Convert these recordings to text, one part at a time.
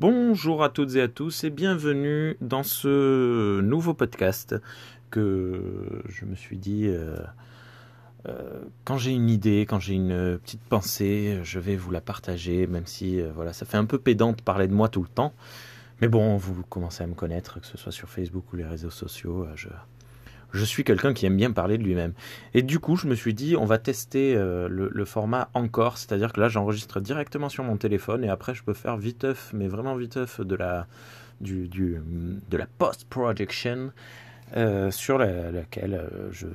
Bonjour à toutes et à tous et bienvenue dans ce nouveau podcast que je me suis dit euh, euh, quand j'ai une idée, quand j'ai une petite pensée, je vais vous la partager, même si euh, voilà, ça fait un peu pédant de parler de moi tout le temps. Mais bon, vous commencez à me connaître, que ce soit sur Facebook ou les réseaux sociaux, je, je suis quelqu'un qui aime bien parler de lui-même. Et du coup, je me suis dit, on va tester euh, le, format encore, c'est-à-dire que là, j'enregistre directement sur mon téléphone et après, je peux faire viteuf, mais vraiment viteuf de la, du, du, de la post-production euh, sur laquelle euh, je,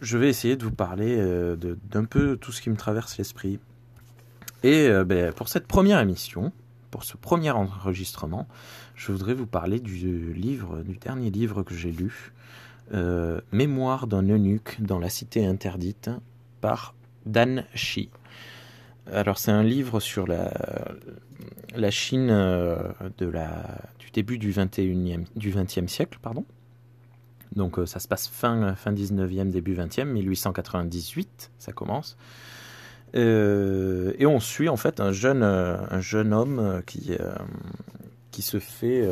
je vais essayer de vous parler d'un peu tout ce qui me traverse l'esprit. Et ben, pour cette première émission, pour ce premier enregistrement, je voudrais vous parler du livre, du dernier livre que j'ai lu, euh, Mémoire d'un eunuque dans la cité interdite par Dan Shi. Alors c'est un livre sur la, Chine euh, de la, du début du, 21e, du 20e siècle. Pardon. Donc euh, ça se passe fin, fin 19e, début 20e, 1898, ça commence. et on suit en fait un jeune, un jeune homme qui, qui se fait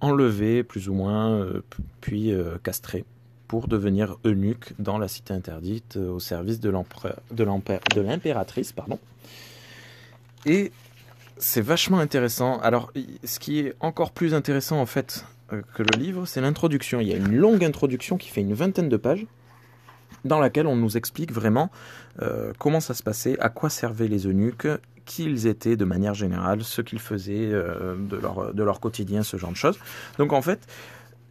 enlevé plus ou moins, euh, puis euh, castré pour devenir eunuque dans la cité interdite euh, au service de l'impératrice. Et c'est vachement intéressant. Alors, ce qui est encore plus intéressant en fait que le livre, c'est l'introduction. Il y a une longue introduction qui fait une vingtaine de pages dans laquelle on nous explique vraiment comment ça se passait, à quoi servaient les eunuques, qui ils étaient de manière générale, ce qu'ils faisaient euh, de, leur, quotidien, ce genre de choses. Donc en fait,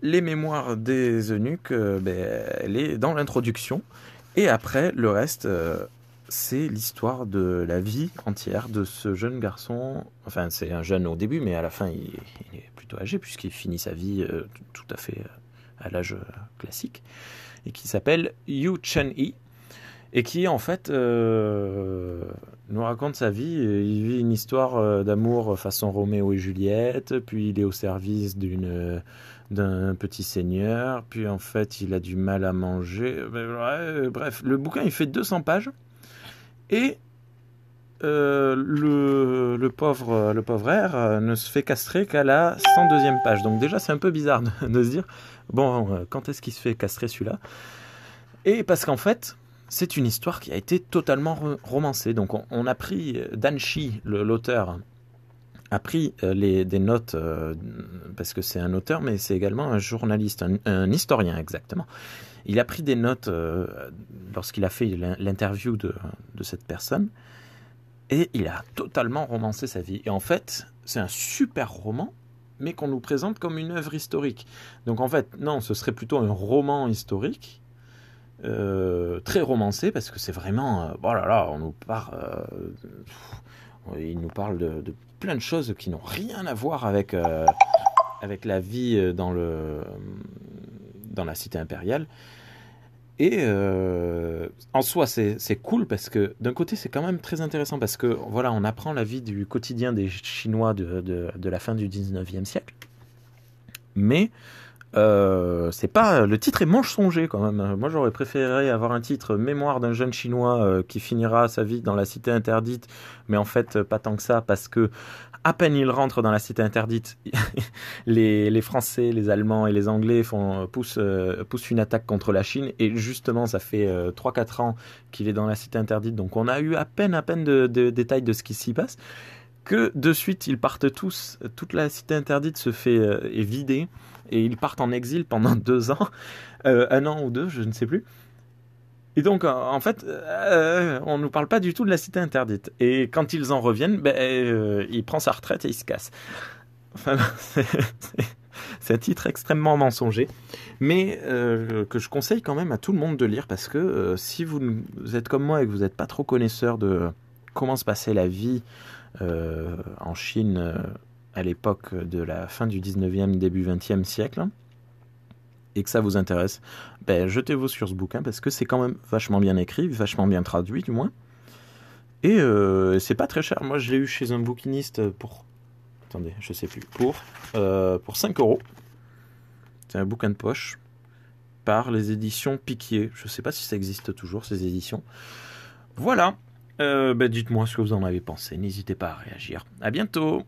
les mémoires des eunuques, euh, ben, elle est dans l'introduction. Et après, le reste, euh, c'est l'histoire de la vie entière de ce jeune garçon. Enfin, c'est un jeune au début, mais à la fin, il, est plutôt âgé, puisqu'il finit sa vie tout à fait à l'âge classique. Et qui s'appelle Yu Chen-yi et qui en fait nous raconte sa vie. Il vit une histoire euh, d'amour façon Roméo et Juliette, puis il est au service d'une d'un petit seigneur, puis en fait il a du mal à manger. bref, le bouquin il fait 200 pages et euh, le, le, pauvre le pauvre ne se fait castrer qu'à la 102e page. Donc déjà c'est un peu bizarre de, de se dire bon quand est-ce qu'il se fait castrer celui-là? Et parce qu'en fait c'est une histoire qui a été totalement romancée. Donc on, a pris, euh, Dan Shi, l'auteur, a pris euh, les, des notes, euh, parce que c'est un auteur, mais c'est également un journaliste, un, historien exactement. Il a pris des notes lorsqu'il a fait l'interview de, de, cette personne, et il a totalement romancé sa vie. Et en fait, c'est un super roman, mais qu'on nous présente comme une œuvre historique. Donc en fait, non, ce serait plutôt un roman historique euh, très romancé parce que c'est vraiment euh, oh là on nous parle euh, il nous parle de, plein de choses qui n'ont rien à voir avec avec la vie dans le dans la cité impériale. Et en soi c'est cool parce que d'un côté c'est quand même très intéressant parce que voilà on apprend la vie du quotidien des chinois de, de, de la fin du 19e siècle. Mais euh, c'est pas le titre est mensonger quand même. Moi j'aurais préféré avoir un titre Mémoire d'un jeune chinois euh, qui finira sa vie dans la cité interdite, mais en fait pas tant que ça parce que à peine il rentre dans la cité interdite, les, les, Français, les Allemands et les Anglais font poussent, euh, poussent une attaque contre la Chine. Et justement ça fait 3-4 ans qu'il est dans la cité interdite. Donc on a eu à peine à peine de détails de ce qui s'y passe que de suite ils partent tous, toute la cité interdite se fait est vidée et ils partent en exil pendant deux ans, euh, un an ou deux, je ne sais plus. Et donc, en fait, euh, on ne nous parle pas du tout de la cité interdite. Et quand ils en reviennent, ben, euh, il prend sa retraite et il se casse. Enfin, c'est un titre extrêmement mensonger, mais que je conseille quand même à tout le monde de lire parce que si vous, vous, êtes comme moi et que vous n'êtes pas trop connaisseur de comment se passait la vie en Chine à l'époque de la fin du 19e, début 20e siècle, et que ça vous intéresse, ben, jetez-vous sur ce bouquin parce que c'est quand même vachement bien écrit, vachement bien traduit du moins. Et euh, c'est pas très cher. Moi, je l'ai eu chez un bouquiniste pour. Attendez, je sais plus. Pour, euh, pour 5 euros. C'est un bouquin de poche par les éditions Piquier. Je sais pas si ça existe toujours, ces éditions. Voilà. Euh, ben, dites-moi ce que vous en avez pensé. N'hésitez pas à réagir. À bientôt.